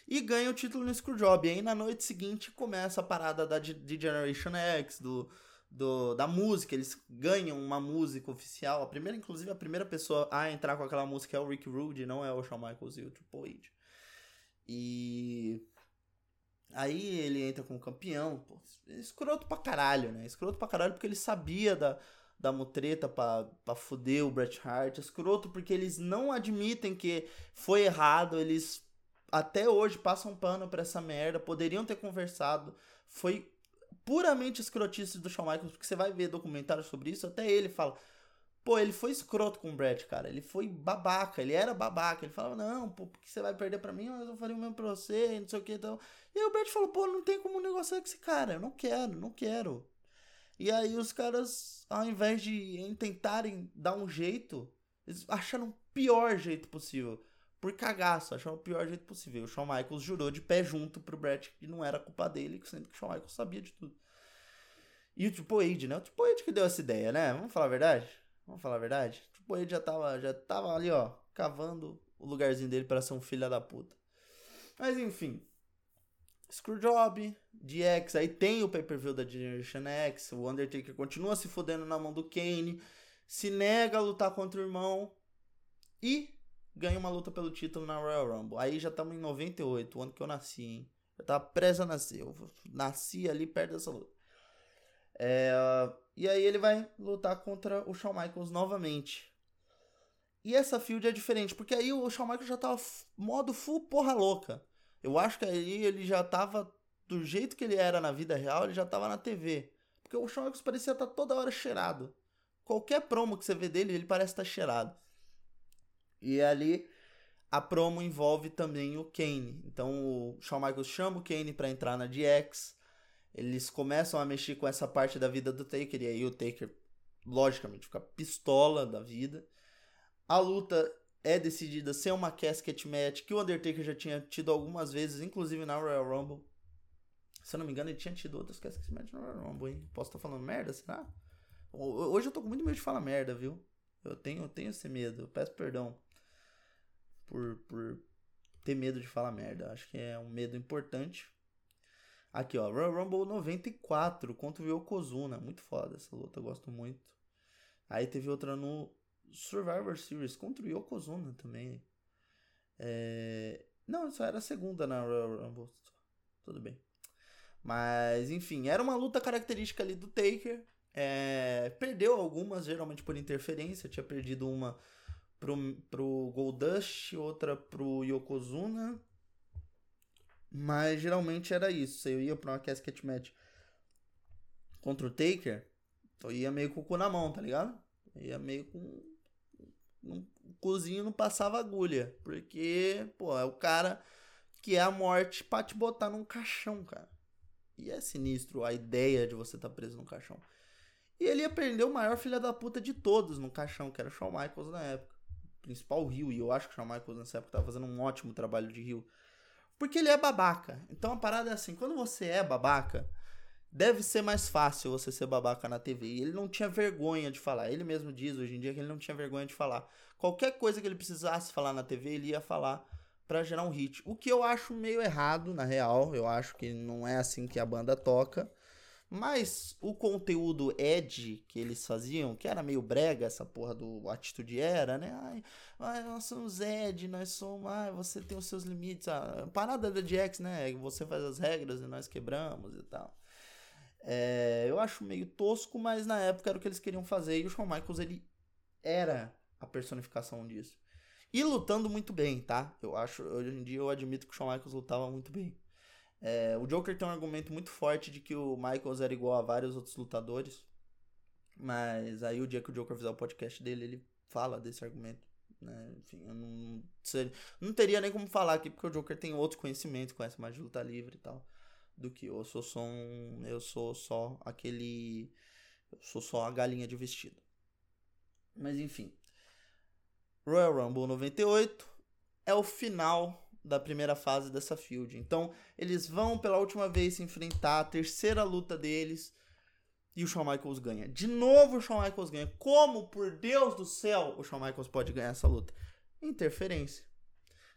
e ganha o título no Screwjob. E aí na noite seguinte começa a parada da de Generation X, do, do, da música. Eles ganham uma música oficial. A primeira, inclusive, a primeira pessoa a entrar com aquela música é o Rick Rude, não é o Shawn Michaels e o Triple H. E Aí ele entra como campeão, pô, escroto pra caralho, né? Escroto pra caralho porque ele sabia da, da mutreta pra, pra fuder o Bret Hart. Escroto porque eles não admitem que foi errado, eles até hoje passam pano pra essa merda, poderiam ter conversado. Foi puramente escrotice do Shawn Michaels, porque você vai ver documentário sobre isso, até ele fala Pô, ele foi escroto com o Brett, cara. Ele foi babaca, ele era babaca. Ele falava, não, pô, porque você vai perder pra mim, mas eu faria o mesmo pra você, não sei o que então. E aí o Brett falou, pô, não tem como negociar com esse cara. Eu não quero, não quero. E aí os caras, ao invés de tentarem dar um jeito, eles acharam o pior jeito possível. Por cagaço, acharam o pior jeito possível. O Shawn Michaels jurou de pé junto pro Brett que não era culpa dele, sendo que o Shawn Michaels sabia de tudo. E o Triple H, né? O Triple H que deu essa ideia, né? Vamos falar a verdade? Vamos falar a verdade? Tipo, ele já tava, já tava ali, ó, cavando o lugarzinho dele para ser um filho da puta. Mas enfim. Screwjob, DX, aí tem o pay-per-view da Generation X, o Undertaker continua se fodendo na mão do Kane, se nega a lutar contra o irmão e ganha uma luta pelo título na Royal Rumble. Aí já estamos em 98, o ano que eu nasci, hein? Eu tava preso a nascer, eu nasci ali perto dessa luta. É, e aí ele vai lutar contra o Shawn Michaels novamente. E essa field é diferente, porque aí o Shawn Michaels já tava modo full porra louca. Eu acho que aí ele já tava do jeito que ele era na vida real, ele já tava na TV. Porque o Shawn Michaels parecia estar tá toda hora cheirado. Qualquer promo que você vê dele, ele parece estar tá cheirado. E ali a promo envolve também o Kane. Então o Shawn Michaels chama o Kane para entrar na DX eles começam a mexer com essa parte da vida do Taker, e aí o Taker, logicamente, fica pistola da vida. A luta é decidida ser uma casket match que o Undertaker já tinha tido algumas vezes, inclusive na Royal Rumble. Se eu não me engano, ele tinha tido outras casket match na Royal Rumble, hein? Posso estar falando merda, será? Hoje eu tô com muito medo de falar merda, viu? Eu tenho, eu tenho esse medo, eu peço perdão por, por ter medo de falar merda. Acho que é um medo importante. Aqui, ó, Royal Rumble 94 contra o Yokozuna. Muito foda essa luta, eu gosto muito. Aí teve outra no Survivor Series contra o Yokozuna também. É... Não, isso era a segunda na Royal Rumble. Tudo bem. Mas, enfim, era uma luta característica ali do Taker. É... Perdeu algumas, geralmente por interferência. Tinha perdido uma pro, pro Goldust, outra pro Yokozuna. Mas geralmente era isso. Você ia pra uma casket match contra o Taker, eu ia meio com o cu na mão, tá ligado? Eu ia meio com. o cozinho não passava agulha. Porque, pô, é o cara que é a morte pra te botar num caixão, cara. E é sinistro a ideia de você estar tá preso num caixão. E ele ia perder o maior filho da puta de todos no caixão, que era o Shawn Michaels na época. Principal Rio, e eu acho que o Shawn Michaels nessa época tava fazendo um ótimo trabalho de Rio. Porque ele é babaca. Então a parada é assim, quando você é babaca, deve ser mais fácil você ser babaca na TV. E ele não tinha vergonha de falar. Ele mesmo diz hoje em dia que ele não tinha vergonha de falar. Qualquer coisa que ele precisasse falar na TV, ele ia falar para gerar um hit. O que eu acho meio errado, na real. Eu acho que não é assim que a banda toca. Mas o conteúdo Ed que eles faziam, que era meio brega, essa porra do Atitude Era, né? Ai, ai nós somos Ed, nós somos. Ai, você tem os seus limites. A parada da DX, né? Você faz as regras e nós quebramos e tal. É, eu acho meio tosco, mas na época era o que eles queriam fazer. E o Shawn Michaels, ele era a personificação disso. E lutando muito bem, tá? Eu acho, hoje em dia eu admito que o Shawn Michaels lutava muito bem. É, o Joker tem um argumento muito forte de que o Michaels era igual a vários outros lutadores. Mas aí o dia que o Joker fizer o podcast dele, ele fala desse argumento. Né? Enfim, eu não, não teria nem como falar aqui, porque o Joker tem outros conhecimentos, conhece mais de luta livre e tal. Do que eu. Eu sou só um. Eu sou só aquele. Eu sou só a galinha de vestido. Mas enfim. Royal Rumble 98 é o final da primeira fase dessa field. Então, eles vão pela última vez se enfrentar, a terceira luta deles, e o Shawn Michaels ganha. De novo o Shawn Michaels ganha. Como, por Deus do céu, o Shawn Michaels pode ganhar essa luta? Interferência.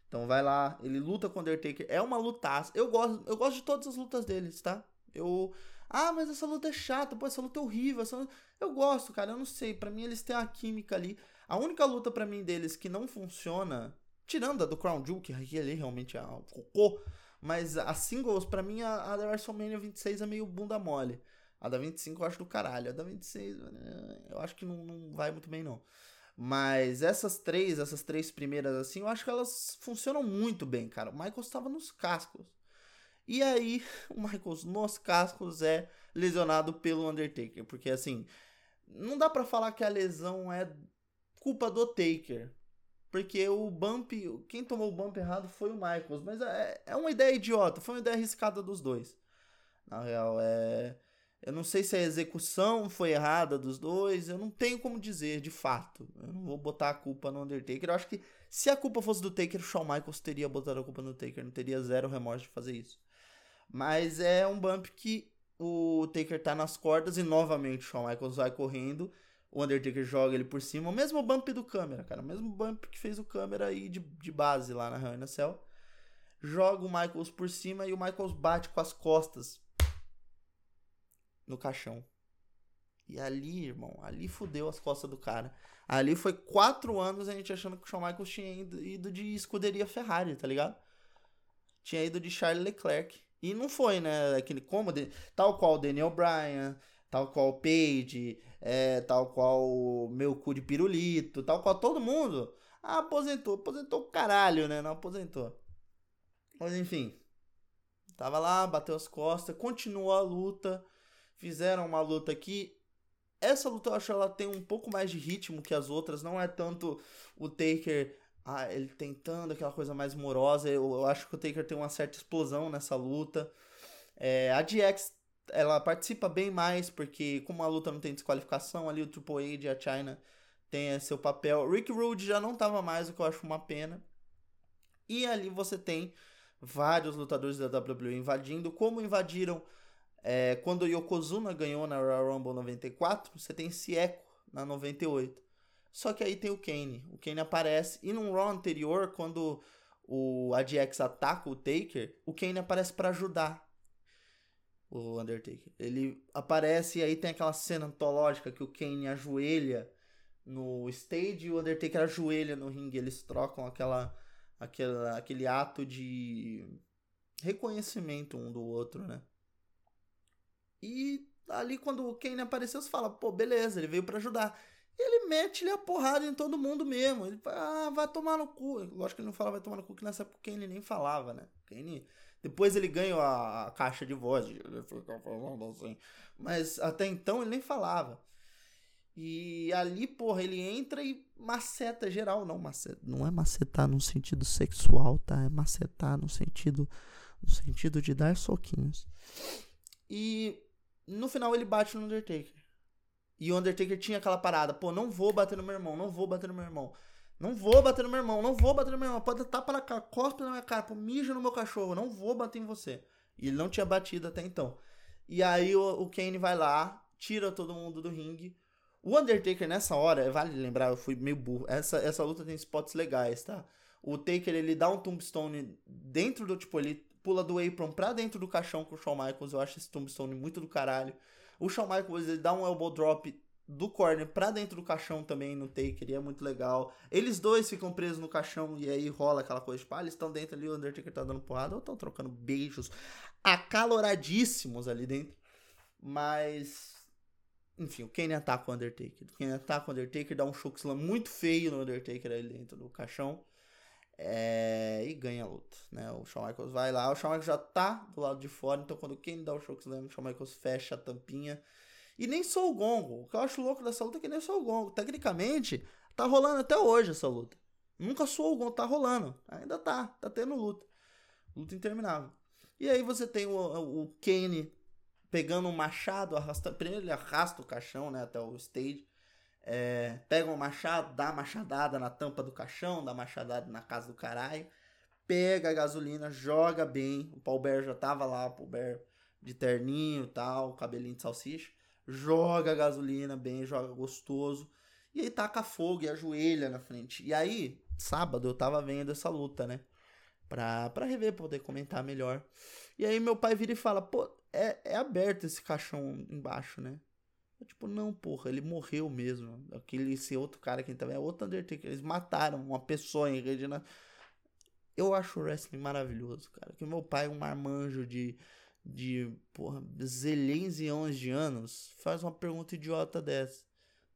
Então vai lá, ele luta com o Undertaker. É uma lutaça. Eu gosto, eu gosto de todas as lutas deles, tá? Eu. Ah, mas essa luta é chata, pô, essa luta é horrível. Essa luta... Eu gosto, cara, eu não sei. para mim eles têm a química ali. A única luta para mim deles que não funciona Tirando a do Crown Jewel, que ali realmente é um cocô. Mas a singles, pra mim, a, a da WrestleMania 26 é meio bunda mole. A da 25 eu acho do caralho. A da 26 eu acho que não, não vai muito bem, não. Mas essas três, essas três primeiras, assim, eu acho que elas funcionam muito bem, cara. O Michaels estava nos cascos. E aí, o Michaels nos cascos é lesionado pelo Undertaker. Porque, assim, não dá para falar que a lesão é culpa do Taker. Porque o bump, quem tomou o bump errado foi o Michaels. Mas é, é uma ideia idiota, foi uma ideia arriscada dos dois. Na real, é. Eu não sei se a execução foi errada dos dois, eu não tenho como dizer de fato. Eu não vou botar a culpa no Undertaker. Eu acho que se a culpa fosse do Taker, o Shawn Michaels teria botado a culpa no Taker, não teria zero remorso de fazer isso. Mas é um bump que o Taker tá nas cordas e novamente o Shawn Michaels vai correndo o Undertaker joga ele por cima. O mesmo bump do câmera, cara. O mesmo bump que fez o câmera aí de, de base lá na Hell Cell. Joga o Michaels por cima e o Michaels bate com as costas no caixão. E ali, irmão, ali fudeu as costas do cara. Ali foi quatro anos a gente achando que o Shawn Michaels tinha ido, de escuderia Ferrari, tá ligado? Tinha ido de Charles Leclerc. E não foi, né? Aquele como, tal qual Daniel Bryan, tal qual Page, é, tal qual meu cu de pirulito, tal qual todo mundo. Ah, aposentou. Aposentou o caralho, né? Não aposentou. Mas enfim. Tava lá, bateu as costas, continuou a luta. Fizeram uma luta aqui. Essa luta eu acho que ela tem um pouco mais de ritmo que as outras. Não é tanto o Taker ah, ele tentando aquela coisa mais morosa. Eu, eu, acho que o Taker tem uma certa explosão nessa luta. É, a DX ela participa bem mais, porque como a luta não tem desqualificação, ali o Triple H e a China tem seu papel. Rick Rude já não tava mais, o que eu acho uma pena. E ali você tem vários lutadores da WWE invadindo, como invadiram é, quando Yokozuna ganhou na Royal Rumble 94, você tem esse eco na 98. Só que aí tem o Kane. O Kane aparece. E num Raw anterior, quando o ADX ataca o Taker, o Kane aparece para ajudar o Undertaker. Ele aparece e aí tem aquela cena antológica que o Kane ajoelha no stage e o Undertaker ajoelha no ringue. Eles trocam aquela, aquela, aquele ato de reconhecimento um do outro, né? E ali quando o Kane apareceu, você fala, pô, beleza, ele veio para ajudar. Ele mete-lhe a porrada em todo mundo mesmo. Ele fala, ah, vai tomar no cu. Lógico que ele não fala vai tomar no cu, que nessa época o Kane nem falava, né? Kane depois ele ganha a, a caixa de voz, ele fica falando assim. Mas até então ele nem falava. E ali, porra, ele entra e maceta geral. Não, maceta, não é macetar no sentido sexual, tá? É macetar no sentido, no sentido de dar soquinhos. E no final ele bate no Undertaker. E o Undertaker tinha aquela parada, pô, não vou bater no meu irmão, não vou bater no meu irmão. Não vou bater no meu irmão, não vou bater no meu irmão. Pode tapa na cara, cospe na minha cara, pô, mija no meu cachorro, não vou bater em você. E ele não tinha batido até então. E aí o, o Kane vai lá, tira todo mundo do ringue. O Undertaker nessa hora, vale lembrar, eu fui meio burro. Essa, essa luta tem spots legais, tá? O Taker ele dá um tombstone dentro do tipo, ele pula do apron pra dentro do caixão com o Shawn Michaels. Eu acho esse tombstone muito do caralho. O Shawn Michaels ele dá um elbow drop do corner pra dentro do caixão também no Taker, e é muito legal. Eles dois ficam presos no caixão e aí rola aquela coisa, tipo, ah, eles estão dentro ali, o Undertaker tá dando porrada, ou estão trocando beijos acaloradíssimos ali dentro. Mas enfim, o Kane ataca o Undertaker. O Kane ataca o Undertaker, dá um chokeslam muito feio no Undertaker ali dentro do caixão. É, e ganha a luta, né? O Shawn Michaels vai lá, o Shawn Michaels já tá do lado de fora, então quando o Kane dá o chokeslam, o Shawn Michaels fecha a tampinha. E nem sou o gongo. O que eu acho louco dessa luta é que nem sou o gongo. Tecnicamente, tá rolando até hoje essa luta. Nunca sou o gongo, tá rolando. Ainda tá, tá tendo luta. Luta interminável. E aí você tem o, o Kane pegando um machado, arrasta, primeiro ele arrasta o caixão, né, até o stage. É, pega um machado, dá machadada na tampa do caixão, dá machadada na casa do caralho. Pega a gasolina, joga bem. O Paul Bear já tava lá, o Paul Bear de terninho tal, cabelinho de salsicha. Joga gasolina bem, joga gostoso. E aí taca fogo e ajoelha na frente. E aí, sábado, eu tava vendo essa luta, né? Pra, pra rever, poder comentar melhor. E aí meu pai vira e fala, pô, é, é aberto esse caixão embaixo, né? Eu, tipo, não, porra, ele morreu mesmo. Aquele, esse outro cara que também é outro Undertaker. Eles mataram uma pessoa em Regina. Eu acho o wrestling maravilhoso, cara. Que meu pai, um marmanjo de, de porra, zilhões e anos de anos, faz uma pergunta idiota dessa.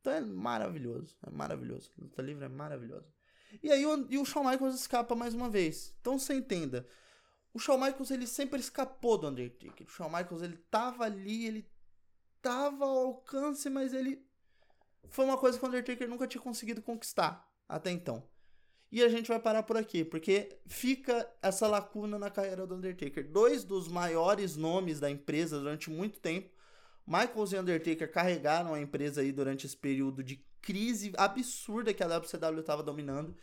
Então é maravilhoso, é maravilhoso. Luta livre é maravilhoso. E aí o, e o Shawn Michaels escapa mais uma vez. Então você entenda. O Shawn Michaels ele sempre escapou do Undertaker. O Shawn Michaels ele tava ali, ele tava ao alcance, mas ele foi uma coisa que o Undertaker nunca tinha conseguido conquistar até então. E a gente vai parar por aqui, porque fica essa lacuna na carreira do Undertaker. Dois dos maiores nomes da empresa durante muito tempo, Michaels e Undertaker carregaram a empresa aí durante esse período de crise absurda que a WCW estava dominando.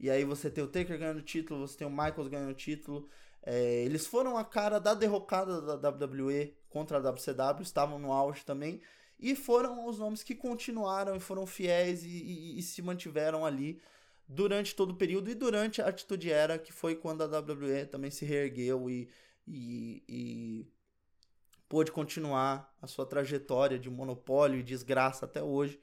E aí você tem o Taker ganhando título, você tem o Michaels ganhando título, é, eles foram a cara da derrocada da WWE contra a WCW, estavam no auge também, e foram os nomes que continuaram e foram fiéis e, e, e se mantiveram ali durante todo o período e durante a Atitude Era, que foi quando a WWE também se reergueu e, e, e pôde continuar a sua trajetória de monopólio e desgraça até hoje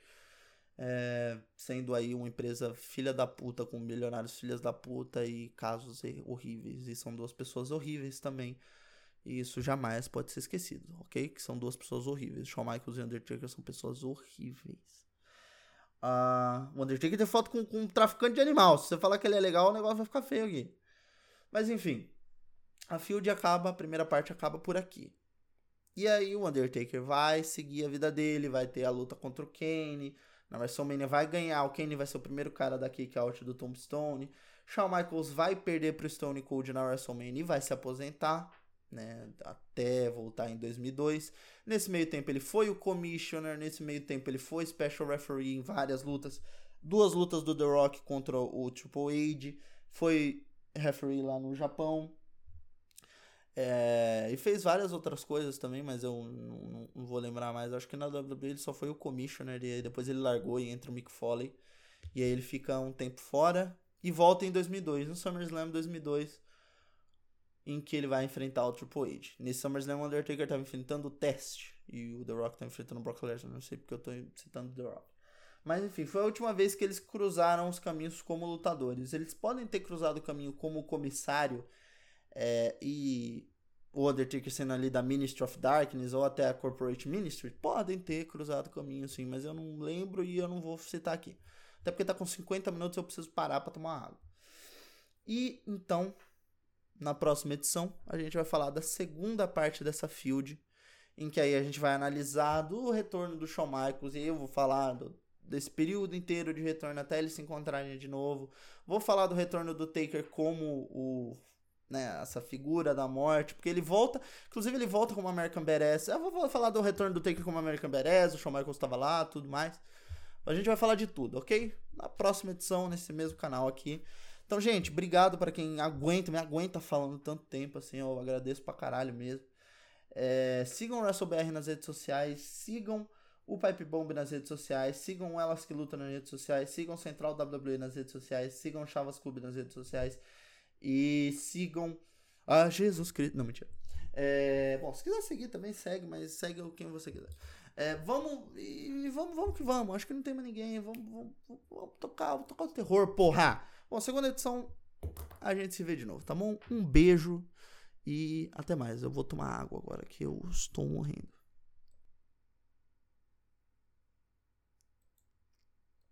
é, sendo aí uma empresa filha da puta com milionários filhas da puta e casos horríveis. E são duas pessoas horríveis também. E isso jamais pode ser esquecido, ok? Que são duas pessoas horríveis. Shawn Michaels e Undertaker são pessoas horríveis. Uh, o Undertaker tem foto com, com um traficante de animal. Se você falar que ele é legal, o negócio vai ficar feio aqui. Mas enfim. A field acaba, a primeira parte acaba por aqui. E aí o Undertaker vai seguir a vida dele, vai ter a luta contra o Kane na WrestleMania vai ganhar, o Kane vai ser o primeiro cara da kick out do Tombstone. Shawn Michaels vai perder pro Stone Cold na WrestleMania e vai se aposentar, né, até voltar em 2002. Nesse meio tempo ele foi o commissioner, nesse meio tempo ele foi special referee em várias lutas. Duas lutas do The Rock contra o Triple H, foi referee lá no Japão, é, e fez várias outras coisas também, mas eu não, não, vou lembrar mais. Acho que na WWE ele só foi o commissioner e depois ele largou e entra o Mick Foley. E aí ele fica um tempo fora e volta em 2002, no SummerSlam 2002, em que ele vai enfrentar o Triple H. Nesse SummerSlam o Undertaker estava enfrentando o Test e o The Rock tá enfrentando o Brock Lesnar. Não sei porque eu estou citando The Rock. Mas enfim, foi a última vez que eles cruzaram os caminhos como lutadores. Eles podem ter cruzado o caminho como comissário é, e o Undertaker sendo ali da Ministry of Darkness ou até a Corporate Ministry, podem ter cruzado o caminho sim, mas eu não lembro e eu não vou citar aqui. Até porque tá com 50 minutos eu preciso parar para tomar água. E então, na próxima edição, a gente vai falar da segunda parte dessa field, em que aí a gente vai analisar do retorno do Shawn Michaels, e eu vou falar do, desse período inteiro de retorno até eles se encontrarem de novo. Vou falar do retorno do Taker como o né, essa figura da morte, porque ele volta, inclusive ele volta como American Badass. Eu vou falar do retorno do Taker como American Badass, o Shawn Michaels estava lá, tudo mais. A gente vai falar de tudo, ok? Na próxima edição, nesse mesmo canal aqui. Então, gente, obrigado para quem aguenta, me aguenta falando tanto tempo assim, eu agradeço pra caralho mesmo. É, sigam o WrestleBR nas redes sociais, sigam o Pipe Bomb nas redes sociais, sigam Elas que Lutam nas redes sociais, sigam Central WWE nas redes sociais, sigam Chavas Clube nas redes sociais e sigam a Jesus Cristo. Não, mentira. É, bom, se quiser seguir também segue, mas segue quem você quiser. É, vamos e vamos, vamos que vamos. Acho que não tem mais ninguém. Vamos, vamos, vamos tocar, vamos tocar o terror, porra. Bom, segunda edição a gente se vê de novo, tá bom? Um beijo e até mais. Eu vou tomar água agora que eu estou morrendo.